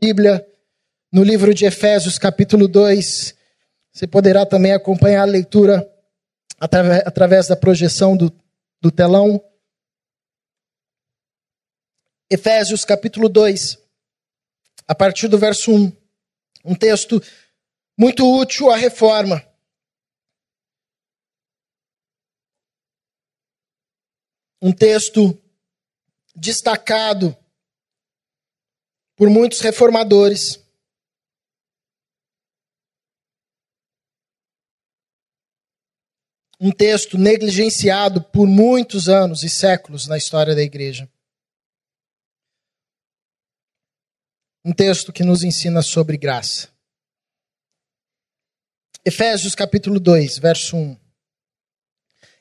Bíblia, no livro de Efésios, capítulo 2. Você poderá também acompanhar a leitura através da projeção do, do telão. Efésios, capítulo 2, a partir do verso 1. Um texto muito útil à reforma. Um texto destacado por muitos reformadores. Um texto negligenciado por muitos anos e séculos na história da igreja. Um texto que nos ensina sobre graça. Efésios capítulo 2, verso 1.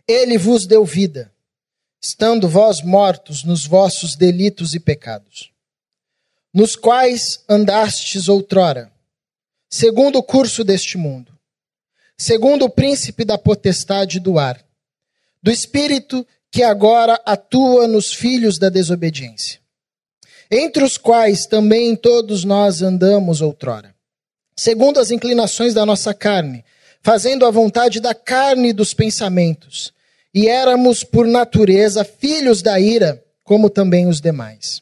Ele vos deu vida, estando vós mortos nos vossos delitos e pecados nos quais andastes outrora, segundo o curso deste mundo, segundo o príncipe da potestade do ar, do espírito que agora atua nos filhos da desobediência, entre os quais também todos nós andamos outrora, segundo as inclinações da nossa carne, fazendo a vontade da carne e dos pensamentos, e éramos por natureza filhos da ira, como também os demais.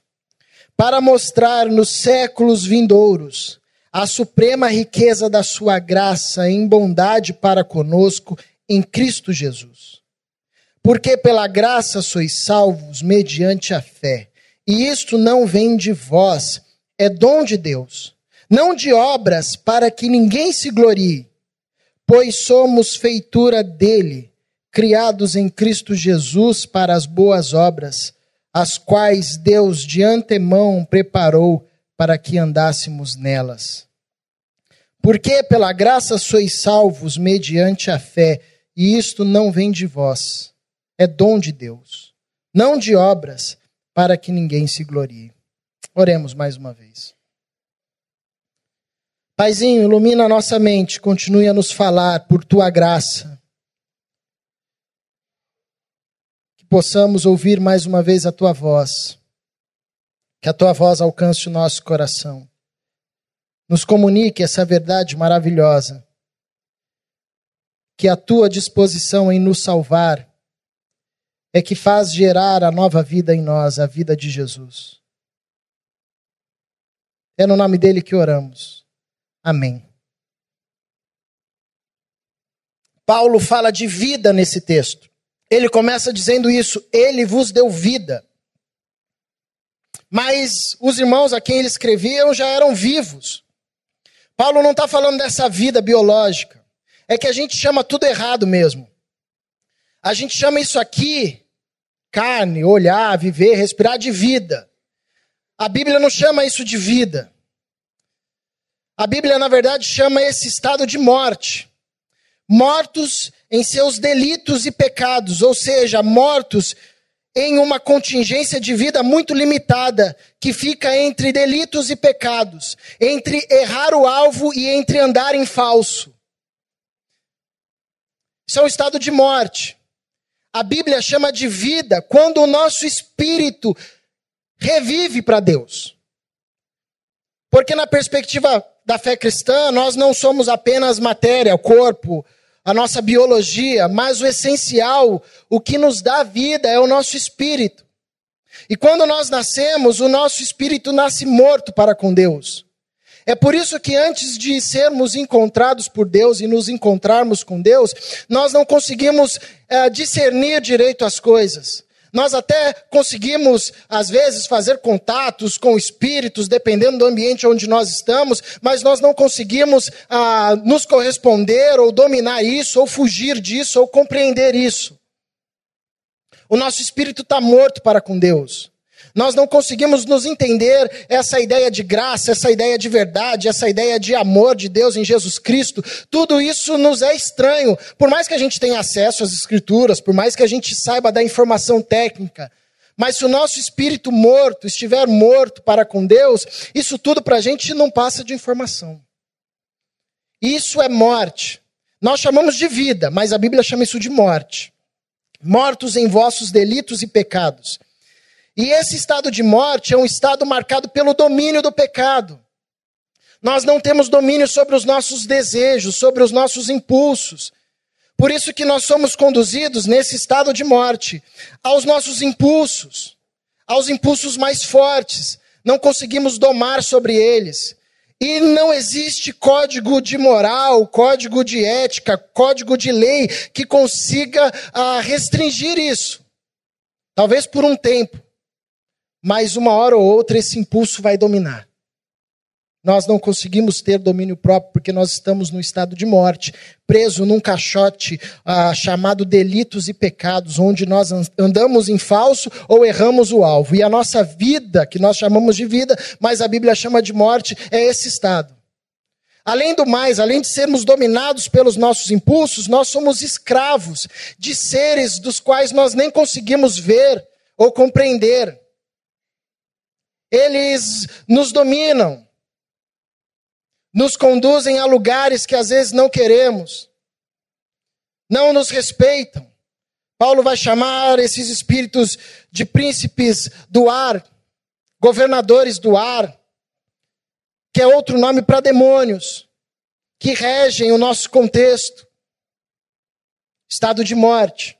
para mostrar nos séculos vindouros a suprema riqueza da sua graça em bondade para conosco em Cristo Jesus. Porque pela graça sois salvos mediante a fé, e isto não vem de vós, é dom de Deus, não de obras para que ninguém se glorie, pois somos feitura dele, criados em Cristo Jesus para as boas obras as quais Deus de antemão preparou para que andássemos nelas. Porque pela graça sois salvos mediante a fé, e isto não vem de vós, é dom de Deus, não de obras, para que ninguém se glorie. Oremos mais uma vez. Paizinho, ilumina a nossa mente, continue a nos falar por tua graça possamos ouvir mais uma vez a tua voz, que a tua voz alcance o nosso coração, nos comunique essa verdade maravilhosa, que a tua disposição em nos salvar é que faz gerar a nova vida em nós, a vida de Jesus. É no nome dele que oramos. Amém. Paulo fala de vida nesse texto. Ele começa dizendo isso: Ele vos deu vida. Mas os irmãos a quem ele escrevia já eram vivos. Paulo não está falando dessa vida biológica. É que a gente chama tudo errado mesmo. A gente chama isso aqui, carne, olhar, viver, respirar, de vida. A Bíblia não chama isso de vida. A Bíblia, na verdade, chama esse estado de morte. Mortos em seus delitos e pecados, ou seja, mortos em uma contingência de vida muito limitada, que fica entre delitos e pecados, entre errar o alvo e entre andar em falso. Isso é um estado de morte. A Bíblia chama de vida quando o nosso espírito revive para Deus. Porque, na perspectiva da fé cristã, nós não somos apenas matéria, corpo, a nossa biologia, mas o essencial, o que nos dá vida é o nosso espírito. E quando nós nascemos, o nosso espírito nasce morto para com Deus. É por isso que antes de sermos encontrados por Deus e nos encontrarmos com Deus, nós não conseguimos é, discernir direito as coisas. Nós até conseguimos, às vezes, fazer contatos com espíritos, dependendo do ambiente onde nós estamos, mas nós não conseguimos ah, nos corresponder ou dominar isso, ou fugir disso, ou compreender isso. O nosso espírito está morto para com Deus. Nós não conseguimos nos entender essa ideia de graça, essa ideia de verdade, essa ideia de amor de Deus em Jesus Cristo. Tudo isso nos é estranho. Por mais que a gente tenha acesso às Escrituras, por mais que a gente saiba da informação técnica, mas se o nosso espírito morto estiver morto para com Deus, isso tudo para a gente não passa de informação. Isso é morte. Nós chamamos de vida, mas a Bíblia chama isso de morte. Mortos em vossos delitos e pecados e esse estado de morte é um estado marcado pelo domínio do pecado. Nós não temos domínio sobre os nossos desejos, sobre os nossos impulsos. Por isso que nós somos conduzidos nesse estado de morte, aos nossos impulsos, aos impulsos mais fortes. Não conseguimos domar sobre eles. E não existe código de moral, código de ética, código de lei que consiga ah, restringir isso. Talvez por um tempo mas uma hora ou outra esse impulso vai dominar. Nós não conseguimos ter domínio próprio porque nós estamos no estado de morte, preso num caixote ah, chamado delitos e pecados, onde nós andamos em falso ou erramos o alvo. E a nossa vida, que nós chamamos de vida, mas a Bíblia chama de morte, é esse estado. Além do mais, além de sermos dominados pelos nossos impulsos, nós somos escravos de seres dos quais nós nem conseguimos ver ou compreender. Eles nos dominam, nos conduzem a lugares que às vezes não queremos, não nos respeitam. Paulo vai chamar esses espíritos de príncipes do ar, governadores do ar, que é outro nome para demônios, que regem o nosso contexto, estado de morte.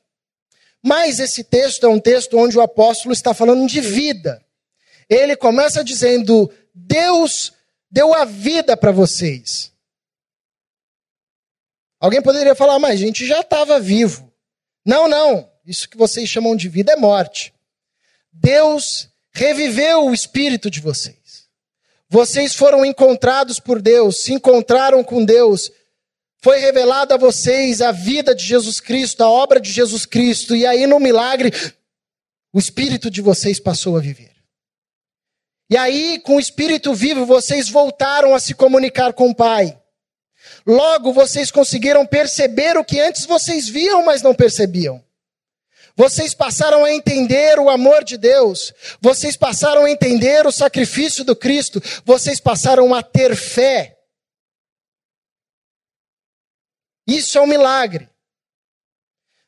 Mas esse texto é um texto onde o apóstolo está falando de vida ele começa dizendo: Deus deu a vida para vocês. Alguém poderia falar, mas a gente já estava vivo. Não, não. Isso que vocês chamam de vida é morte. Deus reviveu o espírito de vocês. Vocês foram encontrados por Deus, se encontraram com Deus. Foi revelada a vocês a vida de Jesus Cristo, a obra de Jesus Cristo, e aí no milagre, o espírito de vocês passou a viver. E aí, com o Espírito vivo, vocês voltaram a se comunicar com o Pai. Logo, vocês conseguiram perceber o que antes vocês viam, mas não percebiam. Vocês passaram a entender o amor de Deus. Vocês passaram a entender o sacrifício do Cristo. Vocês passaram a ter fé. Isso é um milagre.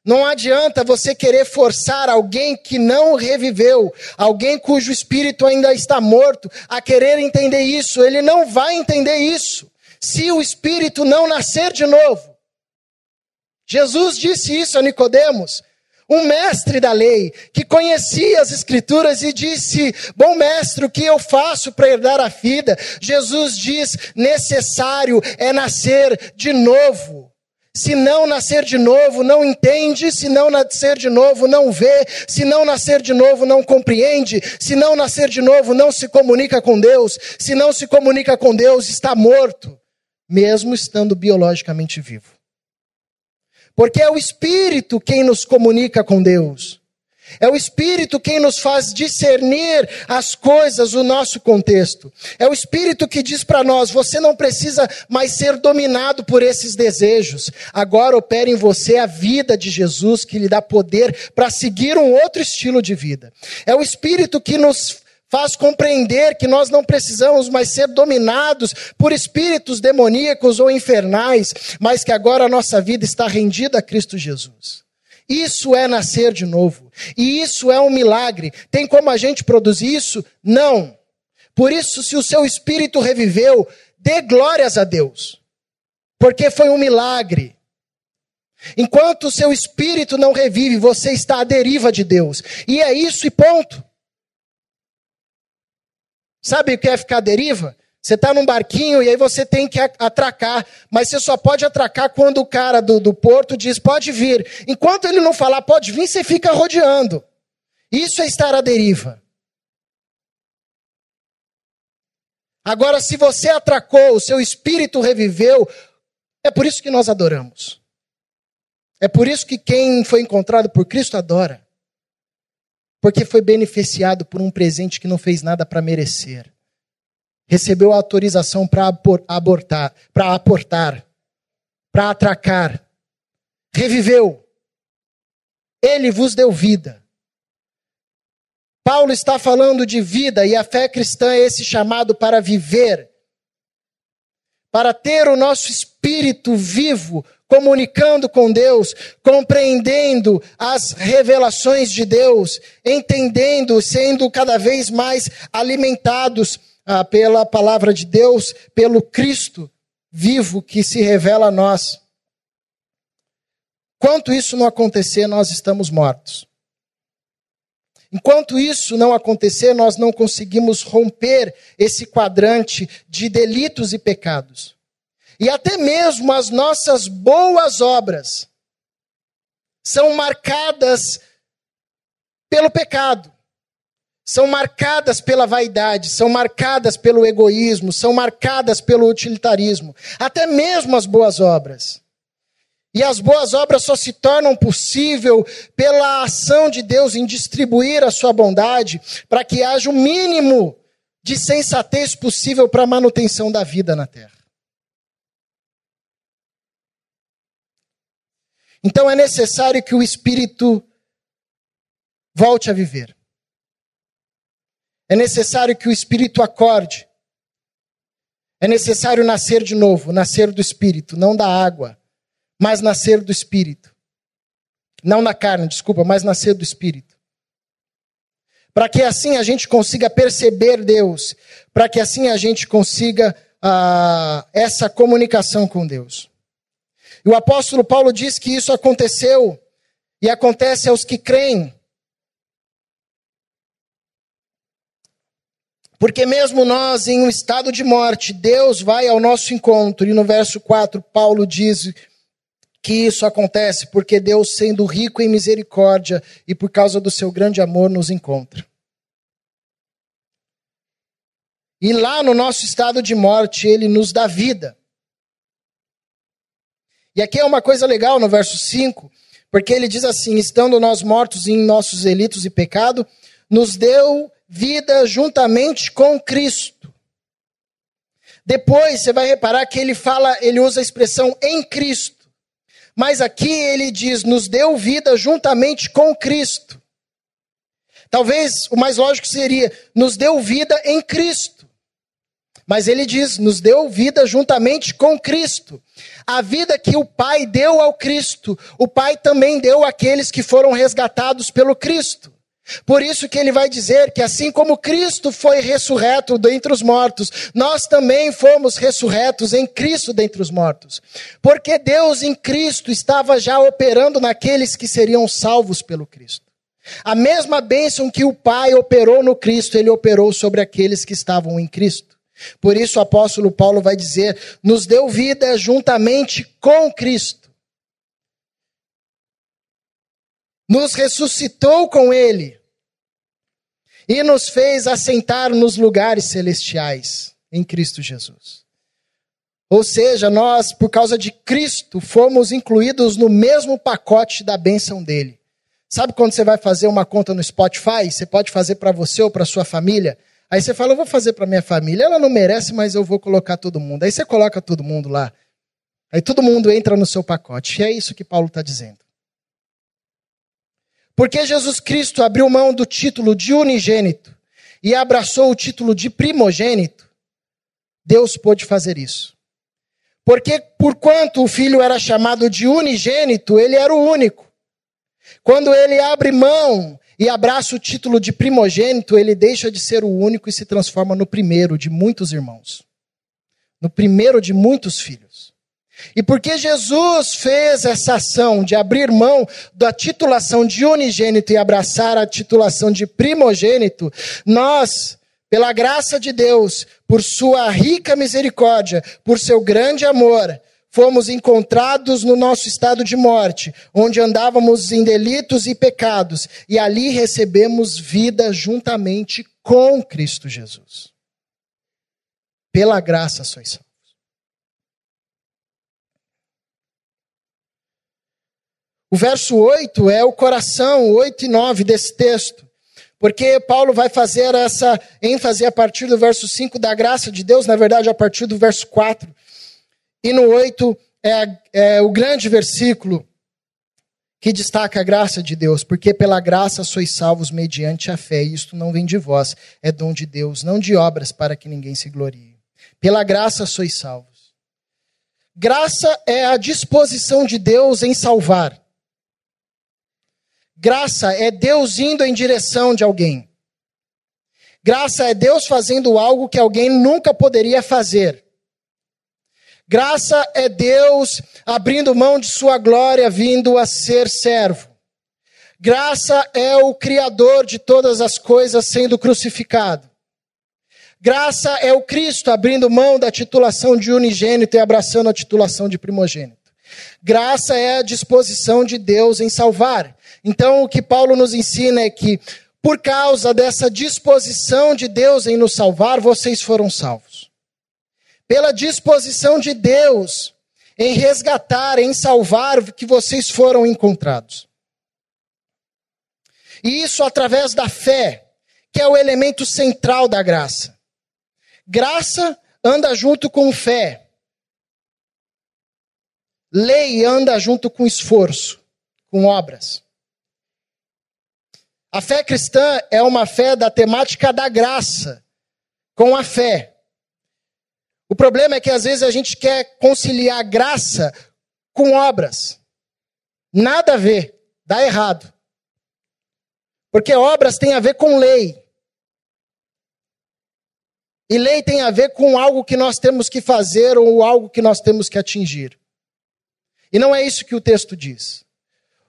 Não adianta você querer forçar alguém que não reviveu, alguém cujo espírito ainda está morto, a querer entender isso. Ele não vai entender isso se o espírito não nascer de novo. Jesus disse isso a Nicodemos, um mestre da lei, que conhecia as escrituras e disse: "Bom mestre, o que eu faço para herdar a vida?" Jesus diz: "Necessário é nascer de novo." Se não nascer de novo, não entende. Se não nascer de novo, não vê. Se não nascer de novo, não compreende. Se não nascer de novo, não se comunica com Deus. Se não se comunica com Deus, está morto, mesmo estando biologicamente vivo. Porque é o Espírito quem nos comunica com Deus. É o Espírito quem nos faz discernir as coisas, o nosso contexto. É o Espírito que diz para nós: você não precisa mais ser dominado por esses desejos. Agora opera em você a vida de Jesus que lhe dá poder para seguir um outro estilo de vida. É o Espírito que nos faz compreender que nós não precisamos mais ser dominados por espíritos demoníacos ou infernais, mas que agora a nossa vida está rendida a Cristo Jesus. Isso é nascer de novo. E isso é um milagre. Tem como a gente produzir isso? Não. Por isso, se o seu espírito reviveu, dê glórias a Deus. Porque foi um milagre. Enquanto o seu espírito não revive, você está à deriva de Deus. E é isso e ponto. Sabe o que é ficar à deriva? Você está num barquinho e aí você tem que atracar, mas você só pode atracar quando o cara do, do porto diz pode vir. Enquanto ele não falar pode vir, você fica rodeando. Isso é estar à deriva. Agora, se você atracou, o seu espírito reviveu, é por isso que nós adoramos. É por isso que quem foi encontrado por Cristo adora. porque foi beneficiado por um presente que não fez nada para merecer. Recebeu autorização para abortar, para aportar, para atracar. Reviveu. Ele vos deu vida. Paulo está falando de vida e a fé cristã é esse chamado para viver, para ter o nosso espírito vivo, comunicando com Deus, compreendendo as revelações de Deus, entendendo, sendo cada vez mais alimentados ah, pela palavra de Deus, pelo Cristo vivo que se revela a nós. Enquanto isso não acontecer, nós estamos mortos. Enquanto isso não acontecer, nós não conseguimos romper esse quadrante de delitos e pecados. E até mesmo as nossas boas obras são marcadas pelo pecado, são marcadas pela vaidade, são marcadas pelo egoísmo, são marcadas pelo utilitarismo, até mesmo as boas obras. E as boas obras só se tornam possível pela ação de Deus em distribuir a sua bondade, para que haja o mínimo de sensatez possível para a manutenção da vida na terra. Então é necessário que o Espírito volte a viver. É necessário que o Espírito acorde. É necessário nascer de novo, nascer do Espírito, não da água mas nascer do Espírito. Não na carne, desculpa, mas nascer do Espírito. Para que assim a gente consiga perceber Deus, para que assim a gente consiga ah, essa comunicação com Deus. E o apóstolo Paulo diz que isso aconteceu e acontece aos que creem. Porque mesmo nós em um estado de morte, Deus vai ao nosso encontro. E no verso 4, Paulo diz que isso acontece porque Deus, sendo rico em misericórdia e por causa do seu grande amor, nos encontra. E lá no nosso estado de morte, ele nos dá vida. E aqui é uma coisa legal no verso 5, porque ele diz assim: estando nós mortos em nossos delitos e pecado, nos deu vida juntamente com Cristo. Depois você vai reparar que ele fala, ele usa a expressão em Cristo. Mas aqui ele diz: nos deu vida juntamente com Cristo. Talvez o mais lógico seria: nos deu vida em Cristo. Mas ele diz: nos deu vida juntamente com Cristo. A vida que o Pai deu ao Cristo, o Pai também deu àqueles que foram resgatados pelo Cristo. Por isso que ele vai dizer que assim como Cristo foi ressurreto dentre os mortos, nós também fomos ressurretos em Cristo dentre os mortos. Porque Deus em Cristo estava já operando naqueles que seriam salvos pelo Cristo. A mesma bênção que o Pai operou no Cristo, ele operou sobre aqueles que estavam em Cristo. Por isso o apóstolo Paulo vai dizer: nos deu vida juntamente com Cristo nos ressuscitou com Ele e nos fez assentar nos lugares celestiais em Cristo Jesus. Ou seja, nós, por causa de Cristo, fomos incluídos no mesmo pacote da bênção dele. Sabe quando você vai fazer uma conta no Spotify? Você pode fazer para você ou para sua família. Aí você fala, eu vou fazer para minha família. Ela não merece, mas eu vou colocar todo mundo. Aí você coloca todo mundo lá. Aí todo mundo entra no seu pacote. E é isso que Paulo está dizendo. Porque Jesus Cristo abriu mão do título de unigênito e abraçou o título de primogênito, Deus pôde fazer isso. Porque, porquanto o filho era chamado de unigênito, ele era o único. Quando ele abre mão e abraça o título de primogênito, ele deixa de ser o único e se transforma no primeiro de muitos irmãos, no primeiro de muitos filhos. E porque Jesus fez essa ação de abrir mão da titulação de unigênito e abraçar a titulação de primogênito, nós, pela graça de Deus, por sua rica misericórdia, por seu grande amor, fomos encontrados no nosso estado de morte, onde andávamos em delitos e pecados, e ali recebemos vida juntamente com Cristo Jesus. Pela graça sois salvos. O verso 8 é o coração, 8 e 9 desse texto. Porque Paulo vai fazer essa ênfase a partir do verso 5 da graça de Deus, na verdade, a partir do verso 4. E no 8 é, é o grande versículo que destaca a graça de Deus, porque pela graça sois salvos mediante a fé, e isto não vem de vós, é dom de Deus, não de obras para que ninguém se glorie. Pela graça sois salvos. Graça é a disposição de Deus em salvar. Graça é Deus indo em direção de alguém. Graça é Deus fazendo algo que alguém nunca poderia fazer. Graça é Deus abrindo mão de sua glória, vindo a ser servo. Graça é o Criador de todas as coisas sendo crucificado. Graça é o Cristo abrindo mão da titulação de unigênito e abraçando a titulação de primogênito. Graça é a disposição de Deus em salvar. Então, o que Paulo nos ensina é que, por causa dessa disposição de Deus em nos salvar, vocês foram salvos pela disposição de Deus em resgatar, em salvar que vocês foram encontrados. E isso através da fé, que é o elemento central da graça. Graça anda junto com fé. Lei anda junto com esforço, com obras. A fé cristã é uma fé da temática da graça, com a fé. O problema é que às vezes a gente quer conciliar graça com obras. Nada a ver, dá errado. Porque obras têm a ver com lei. E lei tem a ver com algo que nós temos que fazer ou algo que nós temos que atingir. E não é isso que o texto diz.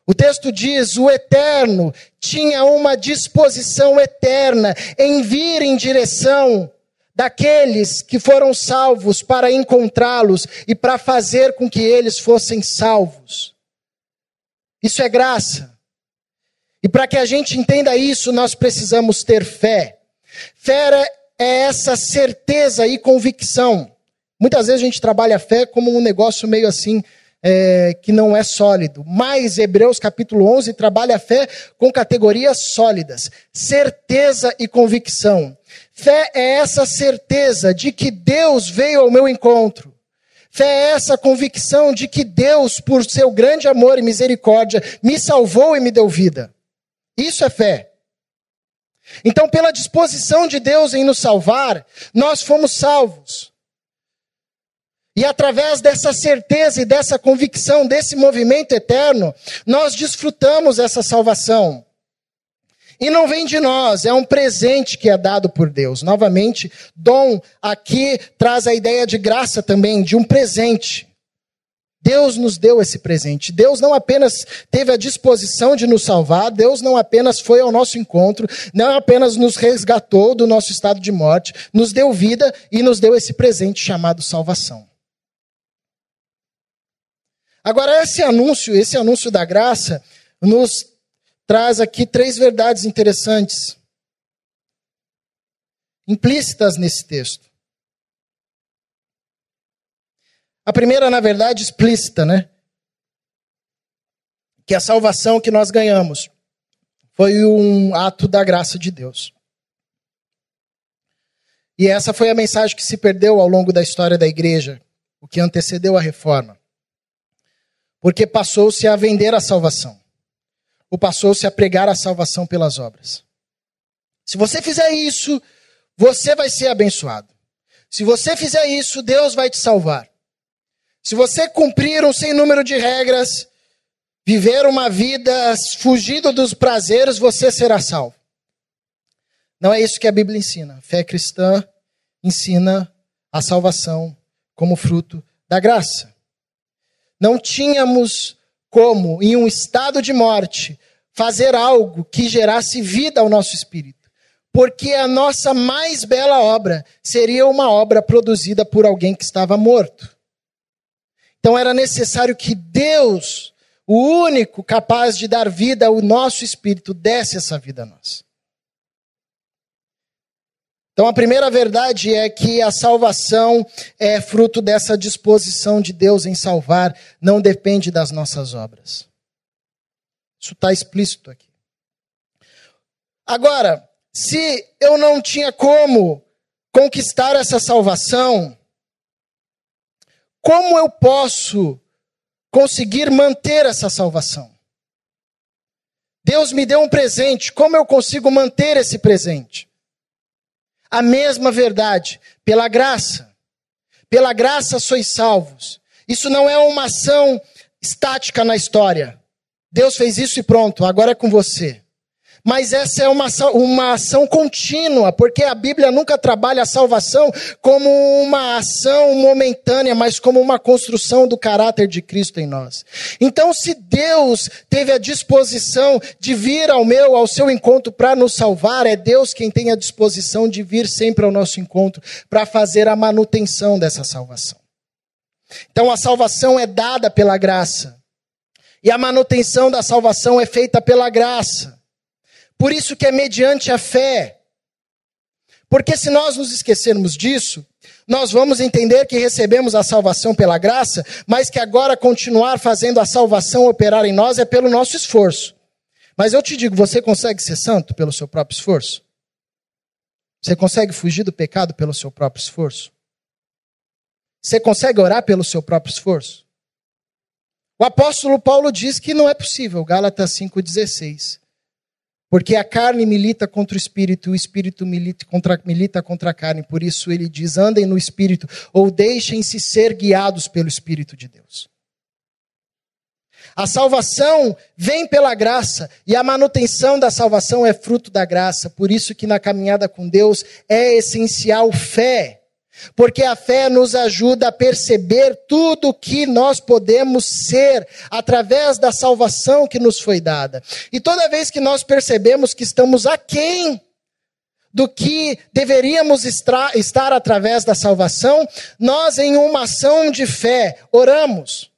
O texto diz: o eterno tinha uma disposição eterna em vir em direção daqueles que foram salvos para encontrá-los e para fazer com que eles fossem salvos. Isso é graça. E para que a gente entenda isso, nós precisamos ter fé. Fé é essa certeza e convicção. Muitas vezes a gente trabalha a fé como um negócio meio assim, é, que não é sólido. Mas Hebreus capítulo 11 trabalha a fé com categorias sólidas: certeza e convicção. Fé é essa certeza de que Deus veio ao meu encontro. Fé é essa convicção de que Deus, por seu grande amor e misericórdia, me salvou e me deu vida. Isso é fé. Então, pela disposição de Deus em nos salvar, nós fomos salvos. E através dessa certeza e dessa convicção, desse movimento eterno, nós desfrutamos essa salvação. E não vem de nós, é um presente que é dado por Deus. Novamente, dom aqui traz a ideia de graça também, de um presente. Deus nos deu esse presente. Deus não apenas teve a disposição de nos salvar, Deus não apenas foi ao nosso encontro, não apenas nos resgatou do nosso estado de morte, nos deu vida e nos deu esse presente chamado salvação. Agora, esse anúncio, esse anúncio da graça, nos traz aqui três verdades interessantes, implícitas nesse texto. A primeira, na verdade, explícita, né? Que a salvação que nós ganhamos foi um ato da graça de Deus. E essa foi a mensagem que se perdeu ao longo da história da igreja, o que antecedeu a reforma. Porque passou-se a vender a salvação ou passou-se a pregar a salvação pelas obras. Se você fizer isso, você vai ser abençoado. Se você fizer isso, Deus vai te salvar. Se você cumprir um sem número de regras, viver uma vida fugido dos prazeres, você será salvo. Não é isso que a Bíblia ensina. A fé cristã ensina a salvação como fruto da graça. Não tínhamos como, em um estado de morte, fazer algo que gerasse vida ao nosso espírito. Porque a nossa mais bela obra seria uma obra produzida por alguém que estava morto. Então era necessário que Deus, o único capaz de dar vida ao nosso espírito, desse essa vida a nós. Então a primeira verdade é que a salvação é fruto dessa disposição de Deus em salvar, não depende das nossas obras. Isso está explícito aqui. Agora, se eu não tinha como conquistar essa salvação, como eu posso conseguir manter essa salvação? Deus me deu um presente, como eu consigo manter esse presente? A mesma verdade, pela graça. Pela graça sois salvos. Isso não é uma ação estática na história. Deus fez isso e pronto, agora é com você. Mas essa é uma, uma ação contínua, porque a Bíblia nunca trabalha a salvação como uma ação momentânea, mas como uma construção do caráter de Cristo em nós. Então, se Deus teve a disposição de vir ao meu, ao seu encontro para nos salvar, é Deus quem tem a disposição de vir sempre ao nosso encontro para fazer a manutenção dessa salvação. Então, a salvação é dada pela graça. E a manutenção da salvação é feita pela graça. Por isso que é mediante a fé. Porque se nós nos esquecermos disso, nós vamos entender que recebemos a salvação pela graça, mas que agora continuar fazendo a salvação operar em nós é pelo nosso esforço. Mas eu te digo, você consegue ser santo pelo seu próprio esforço? Você consegue fugir do pecado pelo seu próprio esforço? Você consegue orar pelo seu próprio esforço? O apóstolo Paulo diz que não é possível, Gálatas 5,16. Porque a carne milita contra o espírito, o espírito milita contra, milita contra a carne. Por isso ele diz: andem no espírito, ou deixem-se ser guiados pelo Espírito de Deus. A salvação vem pela graça e a manutenção da salvação é fruto da graça. Por isso que na caminhada com Deus é essencial fé. Porque a fé nos ajuda a perceber tudo o que nós podemos ser através da salvação que nos foi dada. E toda vez que nós percebemos que estamos aquém do que deveríamos estar através da salvação, nós, em uma ação de fé, oramos.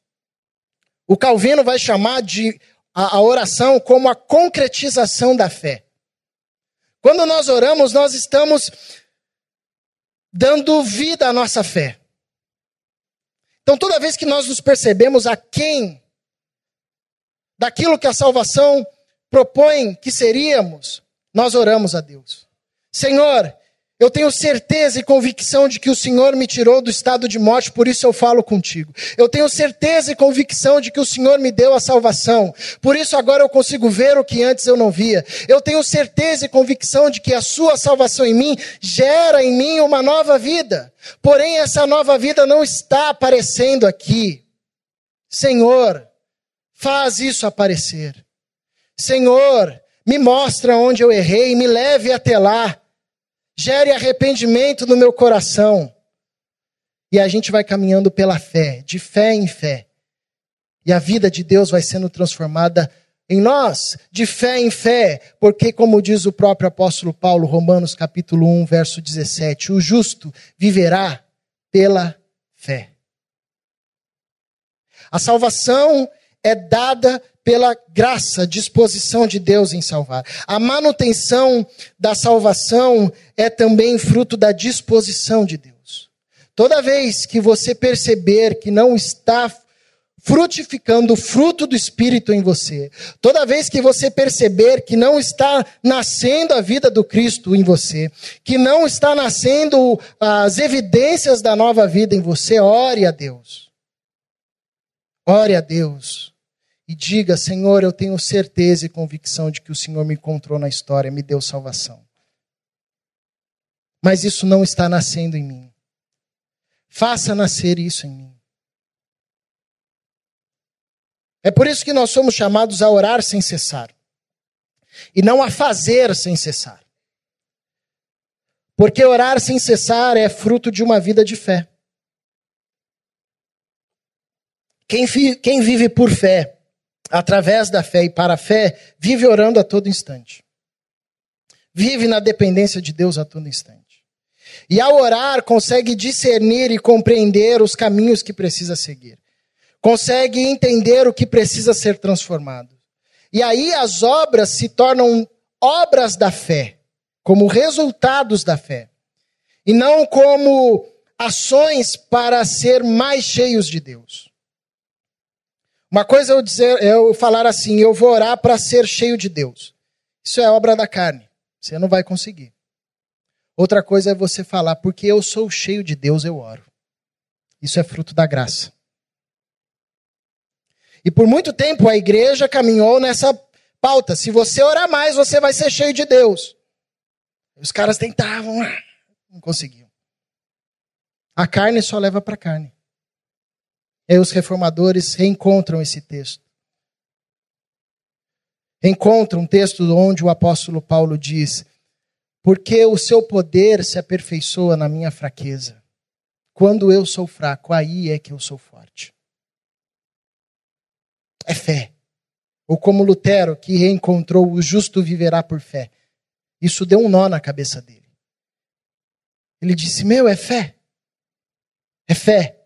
O Calvino vai chamar de a, a oração como a concretização da fé. Quando nós oramos, nós estamos dando vida à nossa fé. Então, toda vez que nós nos percebemos a quem daquilo que a salvação propõe que seríamos, nós oramos a Deus. Senhor, eu tenho certeza e convicção de que o Senhor me tirou do estado de morte, por isso eu falo contigo. Eu tenho certeza e convicção de que o Senhor me deu a salvação, por isso agora eu consigo ver o que antes eu não via. Eu tenho certeza e convicção de que a Sua salvação em mim gera em mim uma nova vida. Porém, essa nova vida não está aparecendo aqui. Senhor, faz isso aparecer. Senhor, me mostra onde eu errei, me leve até lá gere arrependimento no meu coração. E a gente vai caminhando pela fé, de fé em fé. E a vida de Deus vai sendo transformada em nós, de fé em fé, porque, como diz o próprio apóstolo Paulo, Romanos capítulo 1, verso 17, o justo viverá pela fé. A salvação é dada pela graça, disposição de Deus em salvar. A manutenção da salvação é também fruto da disposição de Deus. Toda vez que você perceber que não está frutificando o fruto do Espírito em você, toda vez que você perceber que não está nascendo a vida do Cristo em você, que não está nascendo as evidências da nova vida em você, ore a Deus. Ore a Deus e diga: Senhor, eu tenho certeza e convicção de que o Senhor me encontrou na história, me deu salvação. Mas isso não está nascendo em mim. Faça nascer isso em mim. É por isso que nós somos chamados a orar sem cessar e não a fazer sem cessar. Porque orar sem cessar é fruto de uma vida de fé. Quem, quem vive por fé através da fé e para a fé, vive orando a todo instante. Vive na dependência de Deus a todo instante. E ao orar, consegue discernir e compreender os caminhos que precisa seguir. Consegue entender o que precisa ser transformado. E aí as obras se tornam obras da fé, como resultados da fé. E não como ações para ser mais cheios de Deus. Uma coisa é eu dizer, é eu falar assim, eu vou orar para ser cheio de Deus. Isso é obra da carne. Você não vai conseguir. Outra coisa é você falar, porque eu sou cheio de Deus, eu oro. Isso é fruto da graça. E por muito tempo a igreja caminhou nessa pauta. Se você orar mais, você vai ser cheio de Deus. Os caras tentavam, ah, não conseguiam. A carne só leva para carne. E aí os reformadores reencontram esse texto. Reencontram um texto onde o apóstolo Paulo diz: Porque o seu poder se aperfeiçoa na minha fraqueza. Quando eu sou fraco, aí é que eu sou forte. É fé. Ou como Lutero, que reencontrou o justo viverá por fé. Isso deu um nó na cabeça dele. Ele disse: Meu, é fé. É fé.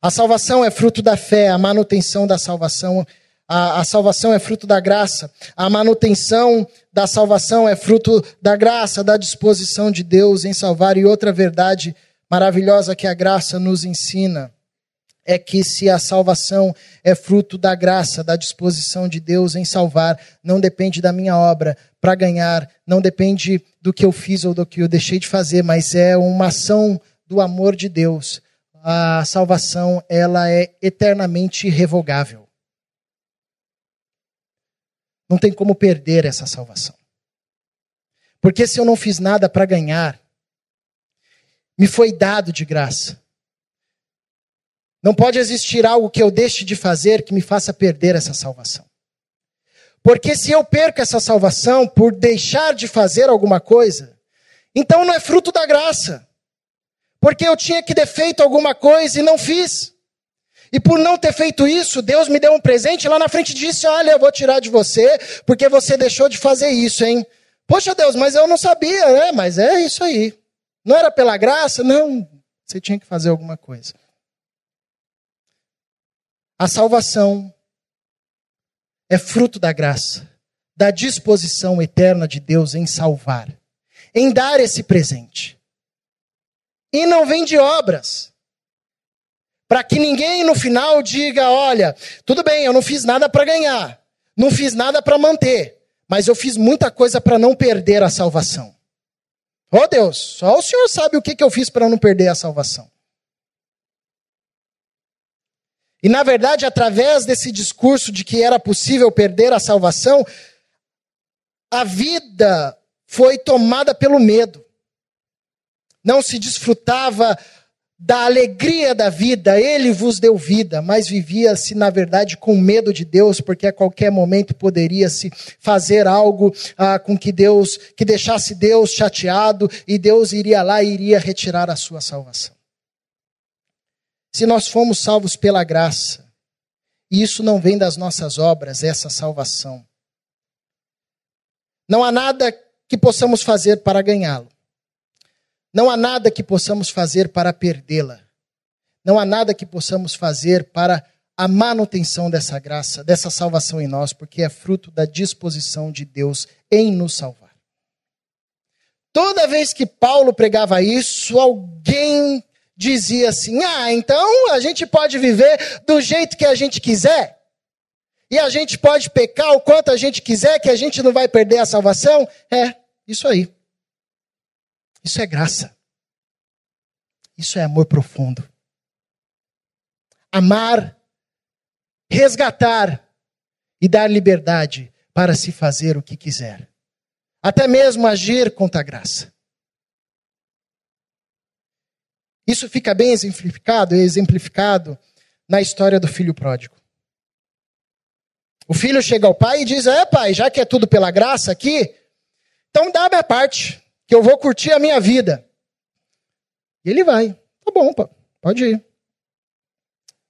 A salvação é fruto da fé, a manutenção da salvação. A, a, salvação é fruto da graça. A manutenção da salvação é fruto da graça, da disposição de Deus em salvar. E outra verdade maravilhosa que a graça nos ensina é que se a salvação é fruto da graça, da disposição de Deus em salvar, não depende da minha obra para ganhar, não depende do que eu fiz ou do que eu deixei de fazer, mas é uma ação do amor de Deus. A salvação, ela é eternamente irrevogável. Não tem como perder essa salvação. Porque se eu não fiz nada para ganhar, me foi dado de graça. Não pode existir algo que eu deixe de fazer que me faça perder essa salvação. Porque se eu perco essa salvação por deixar de fazer alguma coisa, então não é fruto da graça. Porque eu tinha que ter feito alguma coisa e não fiz. E por não ter feito isso, Deus me deu um presente lá na frente e disse: Olha, eu vou tirar de você, porque você deixou de fazer isso, hein? Poxa Deus, mas eu não sabia, né? Mas é isso aí. Não era pela graça? Não. Você tinha que fazer alguma coisa. A salvação é fruto da graça, da disposição eterna de Deus em salvar, em dar esse presente. E não vem de obras. Para que ninguém no final diga: olha, tudo bem, eu não fiz nada para ganhar, não fiz nada para manter, mas eu fiz muita coisa para não perder a salvação. Oh Deus, só o Senhor sabe o que, que eu fiz para não perder a salvação. E na verdade, através desse discurso de que era possível perder a salvação, a vida foi tomada pelo medo. Não se desfrutava da alegria da vida, ele vos deu vida, mas vivia-se, na verdade, com medo de Deus, porque a qualquer momento poderia se fazer algo ah, com que Deus, que deixasse Deus chateado, e Deus iria lá e iria retirar a sua salvação. Se nós fomos salvos pela graça, e isso não vem das nossas obras, essa salvação. Não há nada que possamos fazer para ganhá-lo. Não há nada que possamos fazer para perdê-la. Não há nada que possamos fazer para a manutenção dessa graça, dessa salvação em nós, porque é fruto da disposição de Deus em nos salvar. Toda vez que Paulo pregava isso, alguém dizia assim: ah, então a gente pode viver do jeito que a gente quiser. E a gente pode pecar o quanto a gente quiser, que a gente não vai perder a salvação? É, isso aí. Isso é graça. Isso é amor profundo. Amar, resgatar e dar liberdade para se fazer o que quiser. Até mesmo agir contra a graça. Isso fica bem exemplificado, exemplificado na história do filho pródigo. O filho chega ao pai e diz: É, pai, já que é tudo pela graça aqui, então dá a minha parte, que eu vou curtir a minha vida. E ele vai. Tá bom, pode ir.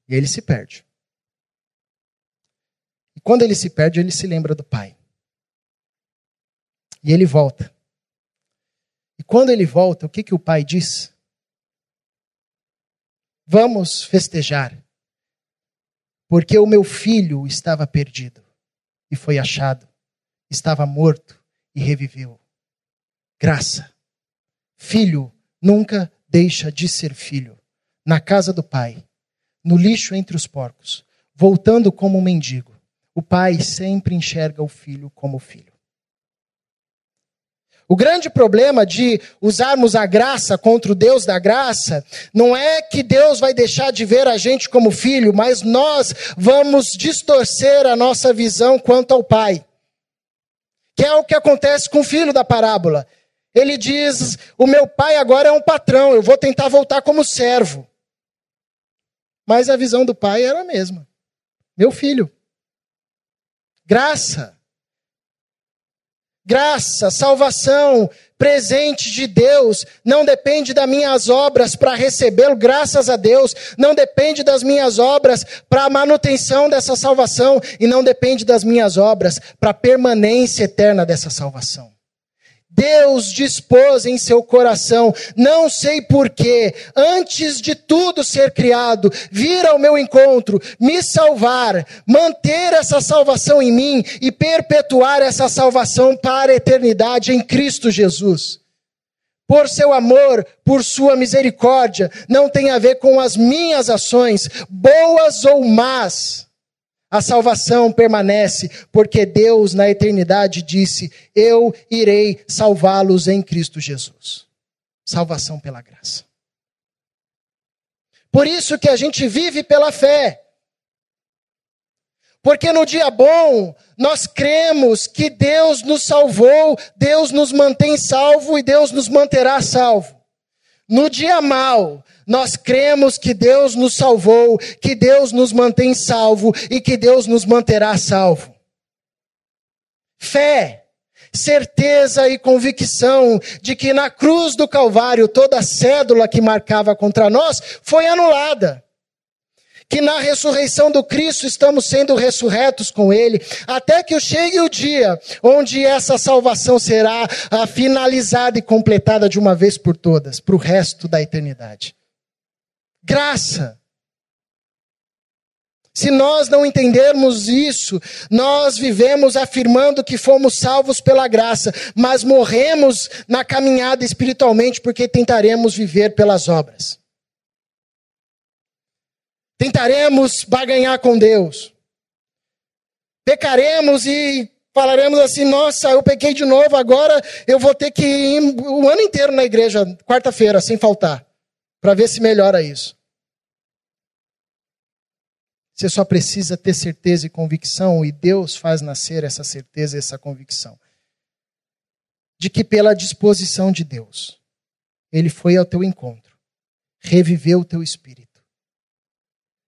E ele se perde. E quando ele se perde, ele se lembra do pai. E ele volta. E quando ele volta, o que, que o pai diz? Vamos festejar, porque o meu filho estava perdido e foi achado, estava morto e reviveu. Graça. Filho nunca deixa de ser filho. Na casa do pai, no lixo entre os porcos, voltando como um mendigo, o pai sempre enxerga o filho como filho. O grande problema de usarmos a graça contra o Deus da graça não é que Deus vai deixar de ver a gente como filho, mas nós vamos distorcer a nossa visão quanto ao Pai. Que é o que acontece com o filho da parábola. Ele diz: O meu pai agora é um patrão, eu vou tentar voltar como servo. Mas a visão do pai era a mesma. Meu filho. Graça graça, salvação, presente de Deus, não depende das minhas obras para recebê-lo, graças a Deus, não depende das minhas obras para a manutenção dessa salvação e não depende das minhas obras para a permanência eterna dessa salvação. Deus dispôs em seu coração, não sei porquê, antes de tudo ser criado, vir ao meu encontro, me salvar, manter essa salvação em mim e perpetuar essa salvação para a eternidade em Cristo Jesus. Por seu amor, por sua misericórdia, não tem a ver com as minhas ações, boas ou más a salvação permanece, porque Deus na eternidade disse: Eu irei salvá-los em Cristo Jesus. Salvação pela graça. Por isso que a gente vive pela fé. Porque no dia bom, nós cremos que Deus nos salvou, Deus nos mantém salvo e Deus nos manterá salvo. No dia mal, nós cremos que Deus nos salvou, que Deus nos mantém salvo e que Deus nos manterá salvo. Fé, certeza e convicção de que na cruz do Calvário toda a cédula que marcava contra nós foi anulada que na ressurreição do Cristo estamos sendo ressurretos com Ele, até que chegue o dia onde essa salvação será finalizada e completada de uma vez por todas, para o resto da eternidade graça. Se nós não entendermos isso, nós vivemos afirmando que fomos salvos pela graça, mas morremos na caminhada espiritualmente porque tentaremos viver pelas obras. Tentaremos barganhar com Deus. Pecaremos e falaremos assim: nossa, eu pequei de novo, agora eu vou ter que ir o ano inteiro na igreja, quarta-feira, sem faltar, para ver se melhora isso. Você só precisa ter certeza e convicção, e Deus faz nascer essa certeza e essa convicção. De que, pela disposição de Deus, Ele foi ao teu encontro, reviveu o teu espírito,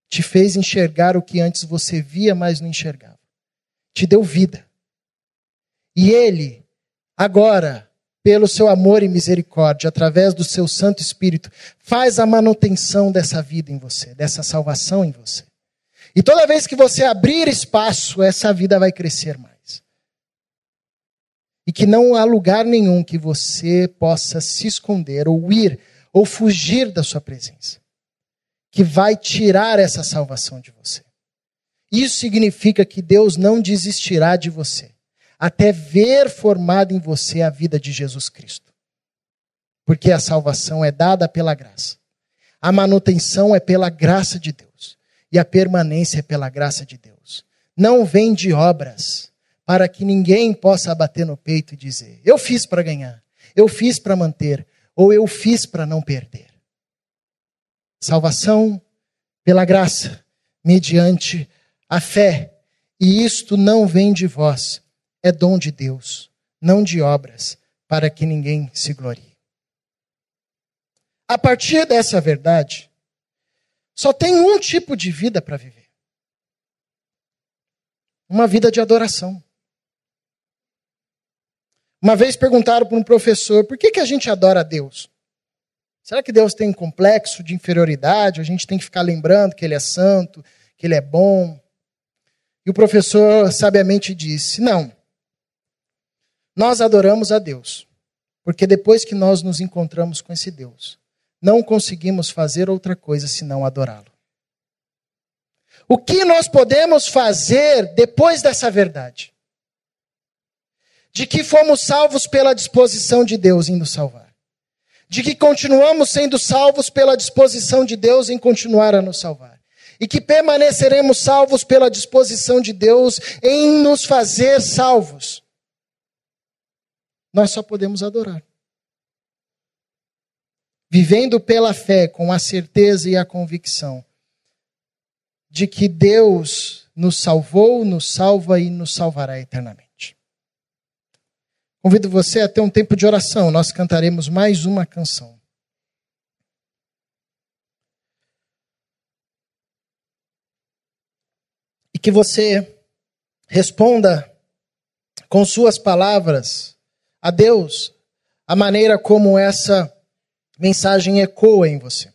te fez enxergar o que antes você via, mas não enxergava, te deu vida. E Ele, agora, pelo seu amor e misericórdia, através do seu Santo Espírito, faz a manutenção dessa vida em você, dessa salvação em você. E toda vez que você abrir espaço, essa vida vai crescer mais. E que não há lugar nenhum que você possa se esconder, ou ir, ou fugir da sua presença, que vai tirar essa salvação de você. Isso significa que Deus não desistirá de você, até ver formada em você a vida de Jesus Cristo. Porque a salvação é dada pela graça. A manutenção é pela graça de Deus e a permanência é pela graça de Deus. Não vem de obras, para que ninguém possa bater no peito e dizer: eu fiz para ganhar, eu fiz para manter, ou eu fiz para não perder. Salvação pela graça, mediante a fé. E isto não vem de vós, é dom de Deus, não de obras, para que ninguém se glorie. A partir dessa verdade, só tem um tipo de vida para viver: uma vida de adoração. Uma vez perguntaram para um professor por que, que a gente adora a Deus? Será que Deus tem um complexo de inferioridade? A gente tem que ficar lembrando que Ele é santo, que Ele é bom? E o professor sabiamente disse: Não. Nós adoramos a Deus, porque depois que nós nos encontramos com esse Deus, não conseguimos fazer outra coisa senão adorá-lo. O que nós podemos fazer depois dessa verdade? De que fomos salvos pela disposição de Deus em nos salvar. De que continuamos sendo salvos pela disposição de Deus em continuar a nos salvar. E que permaneceremos salvos pela disposição de Deus em nos fazer salvos. nós só podemos adorar. Vivendo pela fé, com a certeza e a convicção de que Deus nos salvou, nos salva e nos salvará eternamente. Convido você a ter um tempo de oração. Nós cantaremos mais uma canção. E que você responda com suas palavras a Deus a maneira como essa mensagem ecoa em você.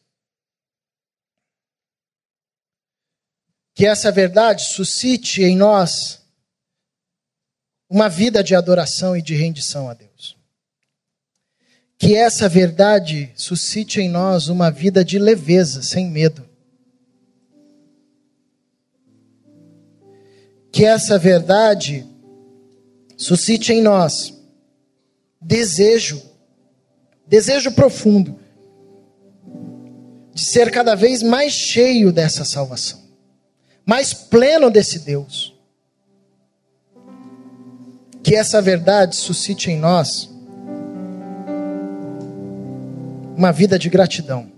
Que essa verdade suscite em nós uma vida de adoração e de rendição a Deus. Que essa verdade suscite em nós uma vida de leveza, sem medo. Que essa verdade suscite em nós desejo, desejo profundo, de ser cada vez mais cheio dessa salvação, mais pleno desse Deus. Que essa verdade suscite em nós uma vida de gratidão.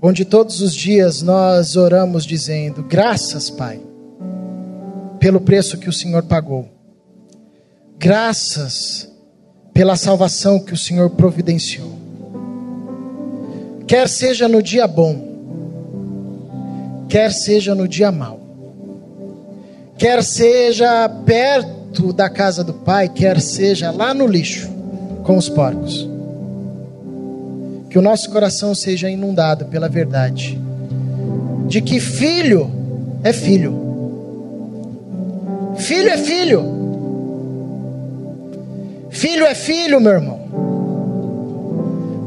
Onde todos os dias nós oramos dizendo: Graças, Pai, pelo preço que o Senhor pagou. Graças pela salvação que o Senhor providenciou. Quer seja no dia bom, quer seja no dia mau quer seja perto da casa do pai, quer seja lá no lixo com os porcos. Que o nosso coração seja inundado pela verdade de que filho é filho. Filho é filho. Filho é filho, meu irmão.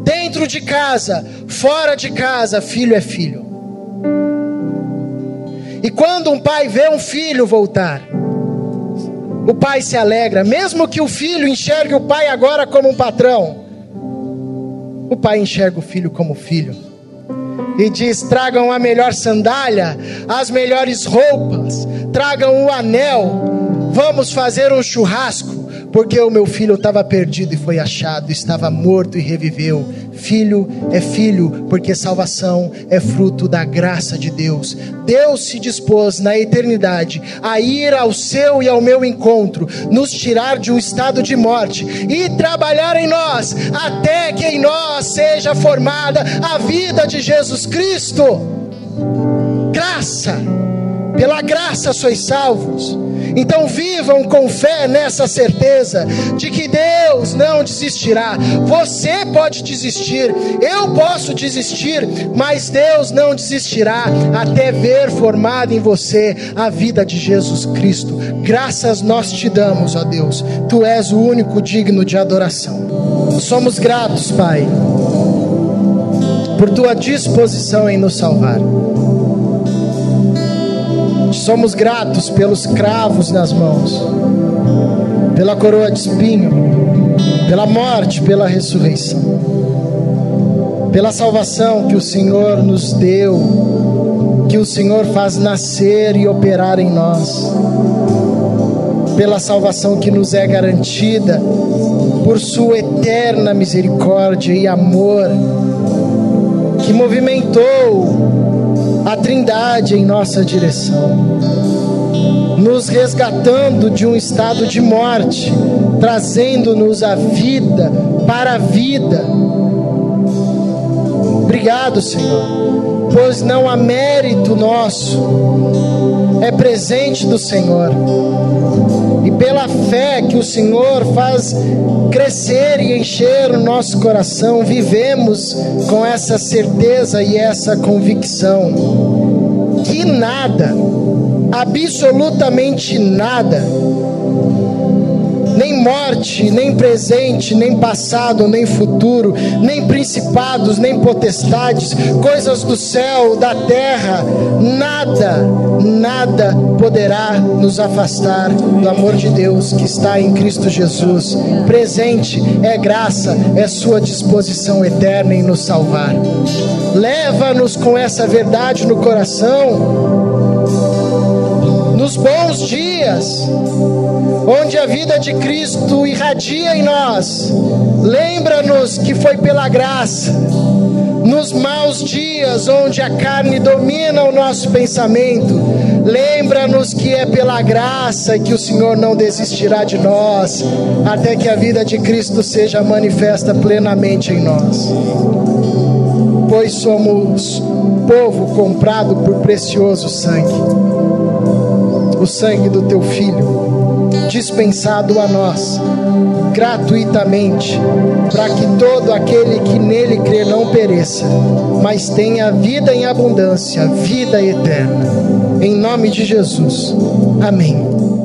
Dentro de casa, fora de casa, filho é filho. E quando um pai vê um filho voltar, o pai se alegra, mesmo que o filho enxergue o pai agora como um patrão. O pai enxerga o filho como filho e diz: tragam a melhor sandália, as melhores roupas, tragam o anel, vamos fazer um churrasco porque o meu filho estava perdido e foi achado, estava morto e reviveu. Filho é filho, porque salvação é fruto da graça de Deus. Deus se dispôs na eternidade a ir ao seu e ao meu encontro, nos tirar de um estado de morte e trabalhar em nós, até que em nós seja formada a vida de Jesus Cristo. Graça, pela graça sois salvos então vivam com fé nessa certeza de que Deus não desistirá. Você pode desistir, eu posso desistir, mas Deus não desistirá até ver formada em você a vida de Jesus Cristo. Graças nós te damos, ó Deus. Tu és o único digno de adoração. Somos gratos, Pai, por tua disposição em nos salvar. Somos gratos pelos cravos nas mãos, pela coroa de espinho, pela morte, pela ressurreição, pela salvação que o Senhor nos deu, que o Senhor faz nascer e operar em nós, pela salvação que nos é garantida por Sua eterna misericórdia e amor, que movimentou Trindade em nossa direção, nos resgatando de um estado de morte, trazendo-nos a vida para a vida. Obrigado, Senhor, pois não há mérito nosso, é presente do Senhor. E pela fé que o Senhor faz crescer e encher o nosso coração, vivemos com essa certeza e essa convicção que nada, absolutamente nada, nem morte, nem presente, nem passado, nem futuro, nem principados, nem potestades, coisas do céu, da terra, nada, nada poderá nos afastar do amor de Deus que está em Cristo Jesus. Presente é graça, é Sua disposição eterna em nos salvar. Leva-nos com essa verdade no coração nos bons dias, onde a vida de Cristo irradia em nós, lembra-nos que foi pela graça. Nos maus dias, onde a carne domina o nosso pensamento, lembra-nos que é pela graça que o Senhor não desistirá de nós, até que a vida de Cristo seja manifesta plenamente em nós. Pois somos povo comprado por precioso sangue o sangue do teu filho, dispensado a nós gratuitamente, para que todo aquele que nele crê não pereça, mas tenha vida em abundância, vida eterna. Em nome de Jesus. Amém.